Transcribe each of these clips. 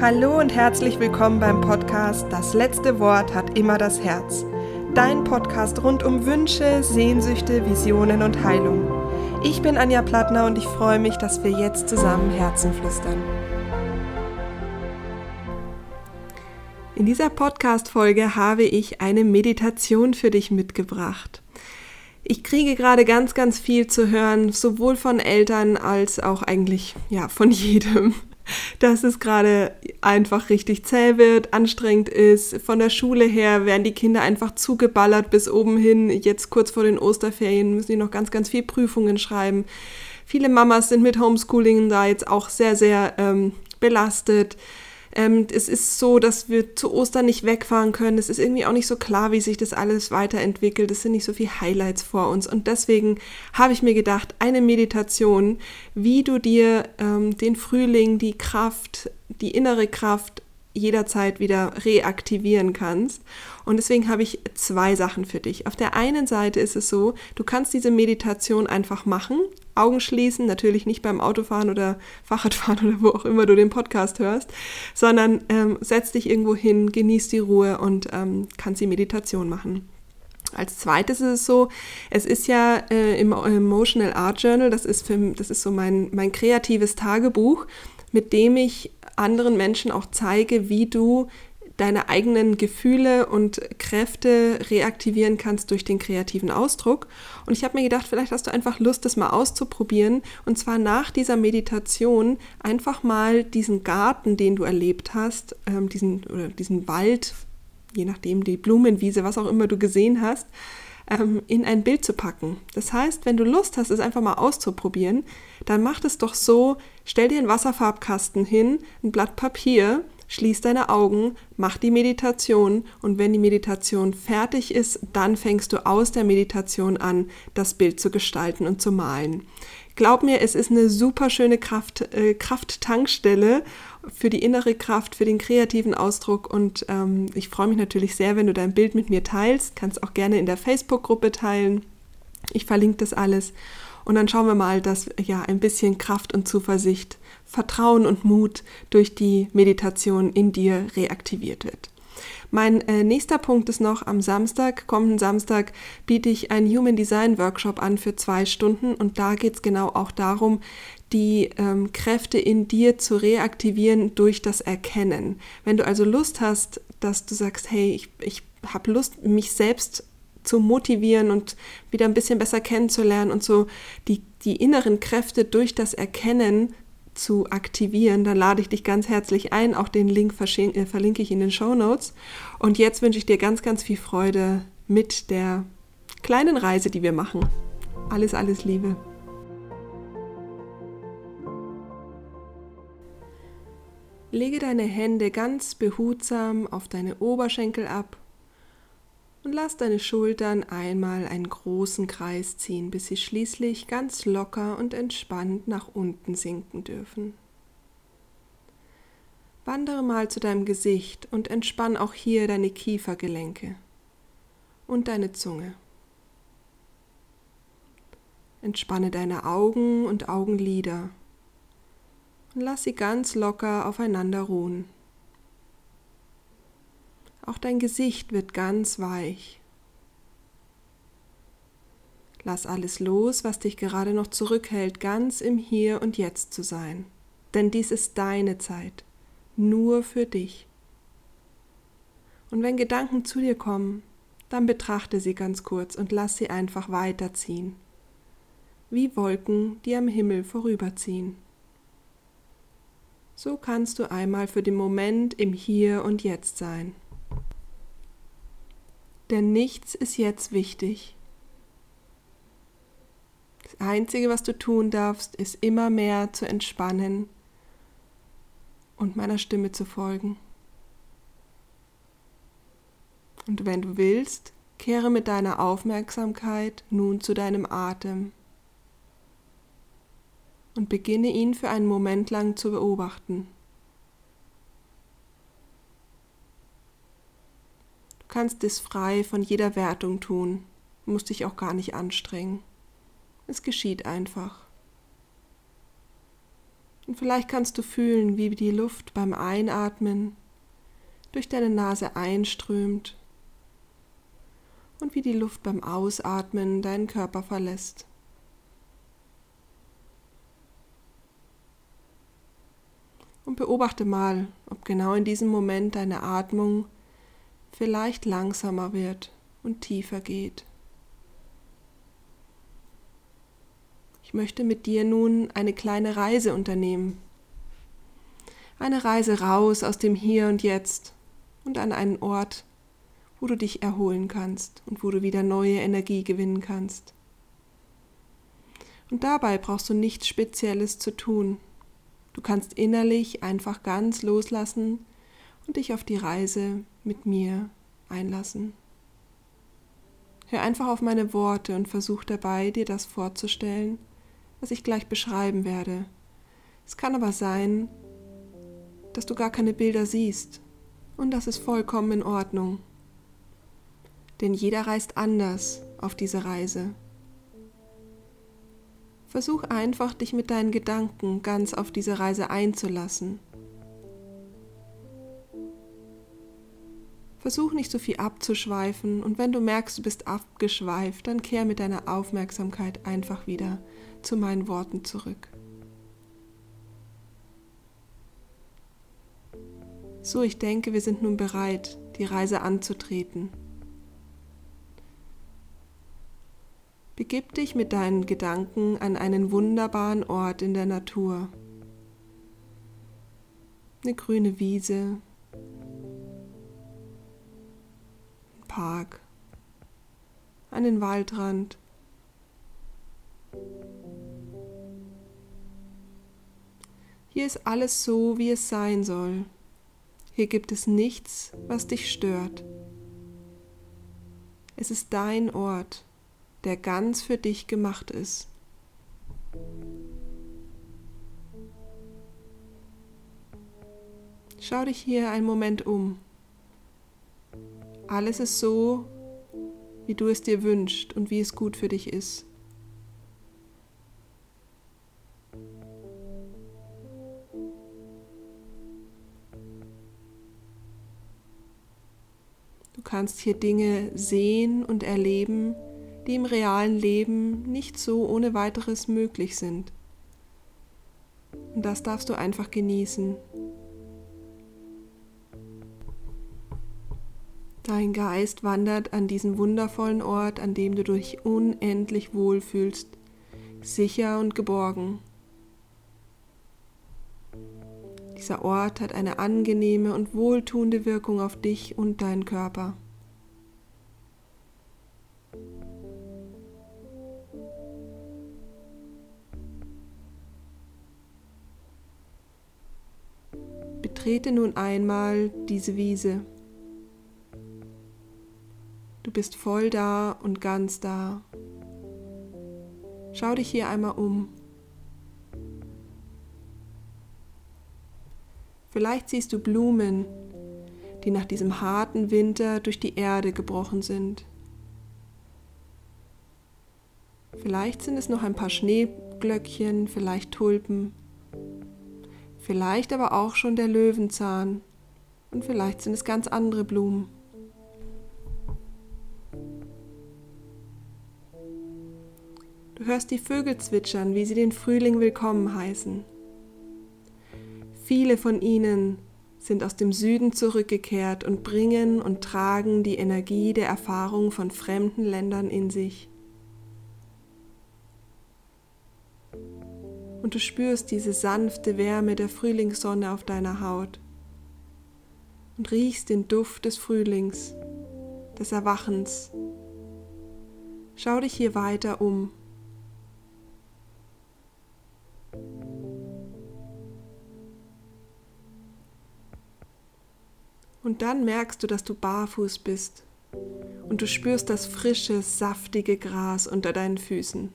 Hallo und herzlich willkommen beim Podcast Das letzte Wort hat immer das Herz. Dein Podcast rund um Wünsche, Sehnsüchte, Visionen und Heilung. Ich bin Anja Plattner und ich freue mich, dass wir jetzt zusammen Herzen flüstern. In dieser Podcast-Folge habe ich eine Meditation für dich mitgebracht. Ich kriege gerade ganz, ganz viel zu hören, sowohl von Eltern als auch eigentlich ja von jedem dass es gerade einfach richtig zäh wird, anstrengend ist. Von der Schule her werden die Kinder einfach zugeballert bis oben hin. Jetzt kurz vor den Osterferien müssen die noch ganz, ganz viel Prüfungen schreiben. Viele Mamas sind mit Homeschooling da jetzt auch sehr, sehr ähm, belastet. Ähm, es ist so, dass wir zu Ostern nicht wegfahren können. Es ist irgendwie auch nicht so klar, wie sich das alles weiterentwickelt. Es sind nicht so viele Highlights vor uns. Und deswegen habe ich mir gedacht, eine Meditation, wie du dir ähm, den Frühling, die Kraft, die innere Kraft jederzeit wieder reaktivieren kannst. Und deswegen habe ich zwei Sachen für dich. Auf der einen Seite ist es so, du kannst diese Meditation einfach machen, Augen schließen, natürlich nicht beim Autofahren oder Fahrradfahren oder wo auch immer du den Podcast hörst, sondern ähm, setz dich irgendwo hin, genieß die Ruhe und ähm, kannst die Meditation machen. Als zweites ist es so, es ist ja äh, im Emotional Art Journal, das ist, für, das ist so mein, mein kreatives Tagebuch, mit dem ich anderen Menschen auch zeige, wie du deine eigenen Gefühle und Kräfte reaktivieren kannst durch den kreativen Ausdruck. Und ich habe mir gedacht, vielleicht hast du einfach Lust, das mal auszuprobieren. Und zwar nach dieser Meditation einfach mal diesen Garten, den du erlebt hast, ähm, diesen, oder diesen Wald, je nachdem die Blumenwiese, was auch immer du gesehen hast, ähm, in ein Bild zu packen. Das heißt, wenn du Lust hast, es einfach mal auszuprobieren, dann mach es doch so, stell dir einen Wasserfarbkasten hin, ein Blatt Papier schließ deine Augen, mach die Meditation und wenn die Meditation fertig ist, dann fängst du aus der Meditation an, das Bild zu gestalten und zu malen. Glaub mir, es ist eine super schöne Kraft, äh, Krafttankstelle für die innere Kraft, für den kreativen Ausdruck und ähm, ich freue mich natürlich sehr, wenn du dein Bild mit mir teilst. Kannst auch gerne in der Facebook-Gruppe teilen. Ich verlinke das alles und dann schauen wir mal, dass ja ein bisschen Kraft und Zuversicht Vertrauen und Mut durch die Meditation in dir reaktiviert wird. Mein äh, nächster Punkt ist noch am Samstag, kommenden Samstag, biete ich einen Human Design Workshop an für zwei Stunden und da geht es genau auch darum, die ähm, Kräfte in dir zu reaktivieren durch das Erkennen. Wenn du also Lust hast, dass du sagst, hey, ich, ich habe Lust, mich selbst zu motivieren und wieder ein bisschen besser kennenzulernen und so die, die inneren Kräfte durch das Erkennen zu aktivieren, dann lade ich dich ganz herzlich ein. Auch den Link äh, verlinke ich in den Show Notes. Und jetzt wünsche ich dir ganz, ganz viel Freude mit der kleinen Reise, die wir machen. Alles, alles Liebe. Lege deine Hände ganz behutsam auf deine Oberschenkel ab und lass deine Schultern einmal einen großen Kreis ziehen, bis sie schließlich ganz locker und entspannt nach unten sinken dürfen. Wandere mal zu deinem Gesicht und entspann auch hier deine Kiefergelenke und deine Zunge. Entspanne deine Augen und Augenlider und lass sie ganz locker aufeinander ruhen. Auch dein Gesicht wird ganz weich. Lass alles los, was dich gerade noch zurückhält, ganz im Hier und Jetzt zu sein. Denn dies ist deine Zeit, nur für dich. Und wenn Gedanken zu dir kommen, dann betrachte sie ganz kurz und lass sie einfach weiterziehen, wie Wolken, die am Himmel vorüberziehen. So kannst du einmal für den Moment im Hier und Jetzt sein denn nichts ist jetzt wichtig. Das Einzige, was du tun darfst, ist immer mehr zu entspannen und meiner Stimme zu folgen. Und wenn du willst, kehre mit deiner Aufmerksamkeit nun zu deinem Atem und beginne ihn für einen Moment lang zu beobachten. kannst es frei von jeder Wertung tun, musst dich auch gar nicht anstrengen. Es geschieht einfach. Und vielleicht kannst du fühlen, wie die Luft beim Einatmen durch deine Nase einströmt und wie die Luft beim Ausatmen deinen Körper verlässt. Und beobachte mal, ob genau in diesem Moment deine Atmung vielleicht langsamer wird und tiefer geht. Ich möchte mit dir nun eine kleine Reise unternehmen. Eine Reise raus aus dem Hier und Jetzt und an einen Ort, wo du dich erholen kannst und wo du wieder neue Energie gewinnen kannst. Und dabei brauchst du nichts Spezielles zu tun. Du kannst innerlich einfach ganz loslassen und dich auf die Reise mit mir einlassen. Hör einfach auf meine Worte und versuch dabei, dir das vorzustellen, was ich gleich beschreiben werde. Es kann aber sein, dass du gar keine Bilder siehst, und das ist vollkommen in Ordnung denn jeder reist anders auf diese Reise. Versuch einfach, dich mit deinen Gedanken ganz auf diese Reise einzulassen. Versuch nicht so viel abzuschweifen und wenn du merkst, du bist abgeschweift, dann kehr mit deiner Aufmerksamkeit einfach wieder zu meinen Worten zurück. So, ich denke, wir sind nun bereit, die Reise anzutreten. Begib dich mit deinen Gedanken an einen wunderbaren Ort in der Natur. Eine grüne Wiese, ein Park, einen Waldrand. Hier ist alles so, wie es sein soll. Hier gibt es nichts, was dich stört. Es ist dein Ort der ganz für dich gemacht ist. Schau dich hier einen Moment um. Alles ist so, wie du es dir wünschst und wie es gut für dich ist. Du kannst hier Dinge sehen und erleben, die im realen Leben nicht so ohne weiteres möglich sind. Und das darfst du einfach genießen. Dein Geist wandert an diesen wundervollen Ort, an dem du dich unendlich wohlfühlst, sicher und geborgen. Dieser Ort hat eine angenehme und wohltuende Wirkung auf dich und deinen Körper. Betrete nun einmal diese Wiese. Du bist voll da und ganz da. Schau dich hier einmal um. Vielleicht siehst du Blumen, die nach diesem harten Winter durch die Erde gebrochen sind. Vielleicht sind es noch ein paar Schneeglöckchen, vielleicht Tulpen vielleicht aber auch schon der Löwenzahn und vielleicht sind es ganz andere Blumen. Du hörst die Vögel zwitschern, wie sie den Frühling willkommen heißen. Viele von ihnen sind aus dem Süden zurückgekehrt und bringen und tragen die Energie der Erfahrung von fremden Ländern in sich. Und du spürst diese sanfte Wärme der Frühlingssonne auf deiner Haut und riechst den Duft des Frühlings, des Erwachens. Schau dich hier weiter um. Und dann merkst du, dass du barfuß bist und du spürst das frische, saftige Gras unter deinen Füßen.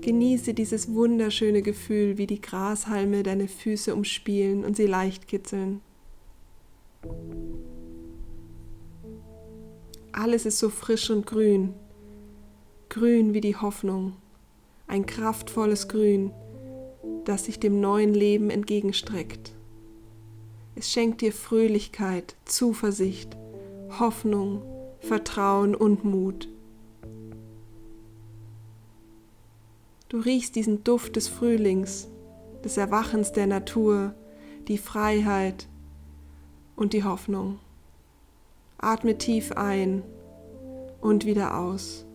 Genieße dieses wunderschöne Gefühl, wie die Grashalme deine Füße umspielen und sie leicht kitzeln. Alles ist so frisch und grün, grün wie die Hoffnung, ein kraftvolles Grün, das sich dem neuen Leben entgegenstreckt. Es schenkt dir Fröhlichkeit, Zuversicht, Hoffnung, Vertrauen und Mut. Du riechst diesen Duft des Frühlings, des Erwachens der Natur, die Freiheit und die Hoffnung. Atme tief ein und wieder aus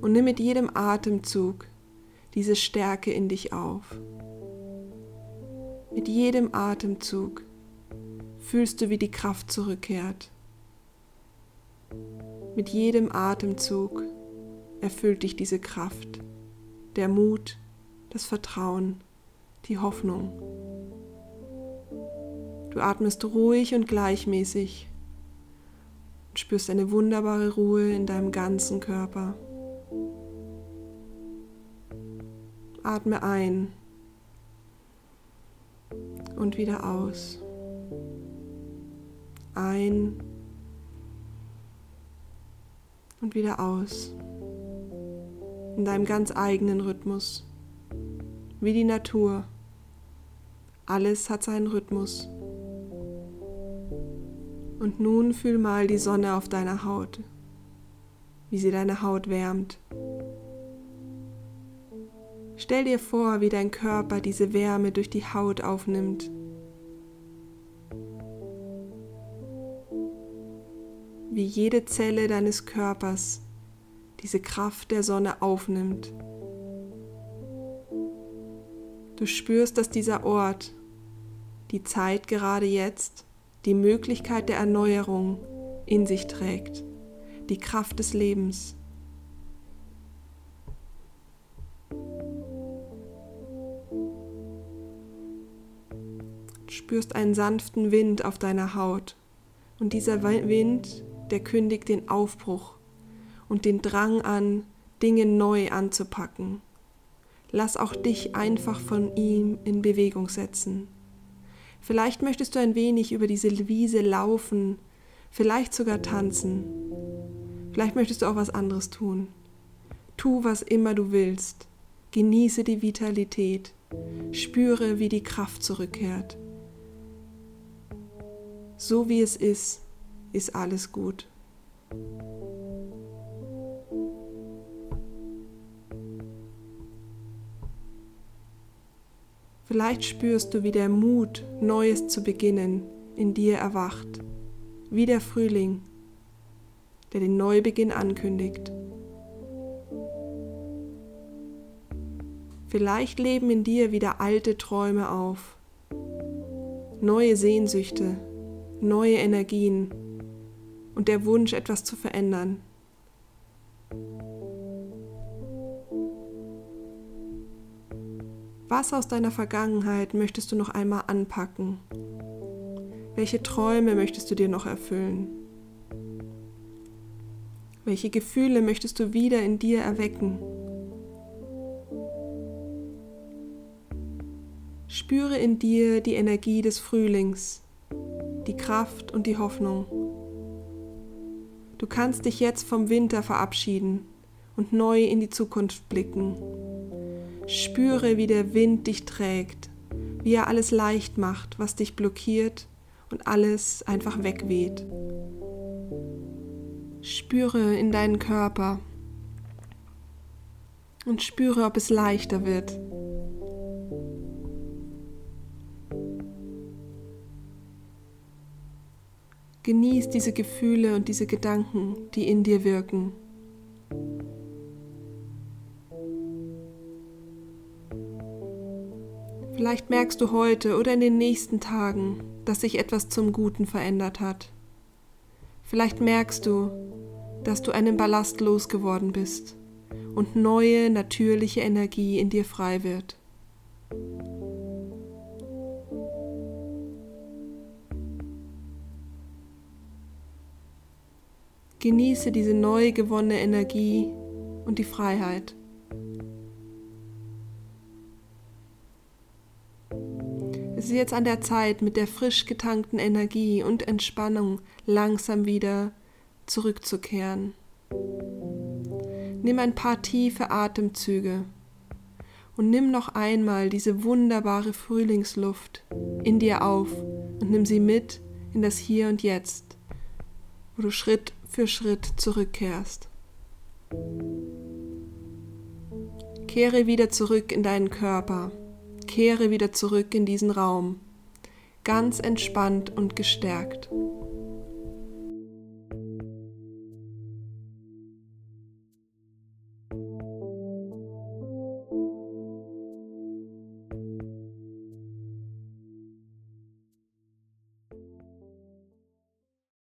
und nimm mit jedem Atemzug diese Stärke in dich auf. Mit jedem Atemzug fühlst du, wie die Kraft zurückkehrt. Mit jedem Atemzug erfüllt dich diese Kraft, der Mut, das Vertrauen, die Hoffnung. Du atmest ruhig und gleichmäßig und spürst eine wunderbare Ruhe in deinem ganzen Körper. Atme ein und wieder aus. Ein und wieder aus. In deinem ganz eigenen Rhythmus. Wie die Natur. Alles hat seinen Rhythmus. Und nun fühl mal die Sonne auf deiner Haut, wie sie deine Haut wärmt. Stell dir vor, wie dein Körper diese Wärme durch die Haut aufnimmt. Wie jede Zelle deines Körpers diese Kraft der Sonne aufnimmt. Du spürst, dass dieser Ort, die Zeit gerade jetzt, die Möglichkeit der Erneuerung in sich trägt, die Kraft des Lebens. spürst einen sanften Wind auf deiner Haut. Und dieser Wind, der kündigt den Aufbruch und den Drang an, Dinge neu anzupacken. Lass auch dich einfach von ihm in Bewegung setzen. Vielleicht möchtest du ein wenig über diese Wiese laufen, vielleicht sogar tanzen. Vielleicht möchtest du auch was anderes tun. Tu, was immer du willst. Genieße die Vitalität. Spüre, wie die Kraft zurückkehrt. So wie es ist, ist alles gut. Vielleicht spürst du, wie der Mut, Neues zu beginnen, in dir erwacht, wie der Frühling, der den Neubeginn ankündigt. Vielleicht leben in dir wieder alte Träume auf, neue Sehnsüchte, neue Energien und der Wunsch, etwas zu verändern. Was aus deiner Vergangenheit möchtest du noch einmal anpacken? Welche Träume möchtest du dir noch erfüllen? Welche Gefühle möchtest du wieder in dir erwecken? Spüre in dir die Energie des Frühlings, die Kraft und die Hoffnung. Du kannst dich jetzt vom Winter verabschieden und neu in die Zukunft blicken. Spüre, wie der Wind dich trägt, wie er alles leicht macht, was dich blockiert und alles einfach wegweht. Spüre in deinen Körper und spüre, ob es leichter wird. Genieß diese Gefühle und diese Gedanken, die in dir wirken. Vielleicht merkst du heute oder in den nächsten Tagen, dass sich etwas zum Guten verändert hat. Vielleicht merkst du, dass du einen Ballast losgeworden bist und neue, natürliche Energie in dir frei wird. Genieße diese neu gewonnene Energie und die Freiheit. Ist jetzt an der Zeit, mit der frisch getankten Energie und Entspannung langsam wieder zurückzukehren. Nimm ein paar tiefe Atemzüge und nimm noch einmal diese wunderbare Frühlingsluft in dir auf und nimm sie mit in das Hier und Jetzt, wo du Schritt für Schritt zurückkehrst. Kehre wieder zurück in deinen Körper, kehre wieder zurück in diesen Raum, ganz entspannt und gestärkt.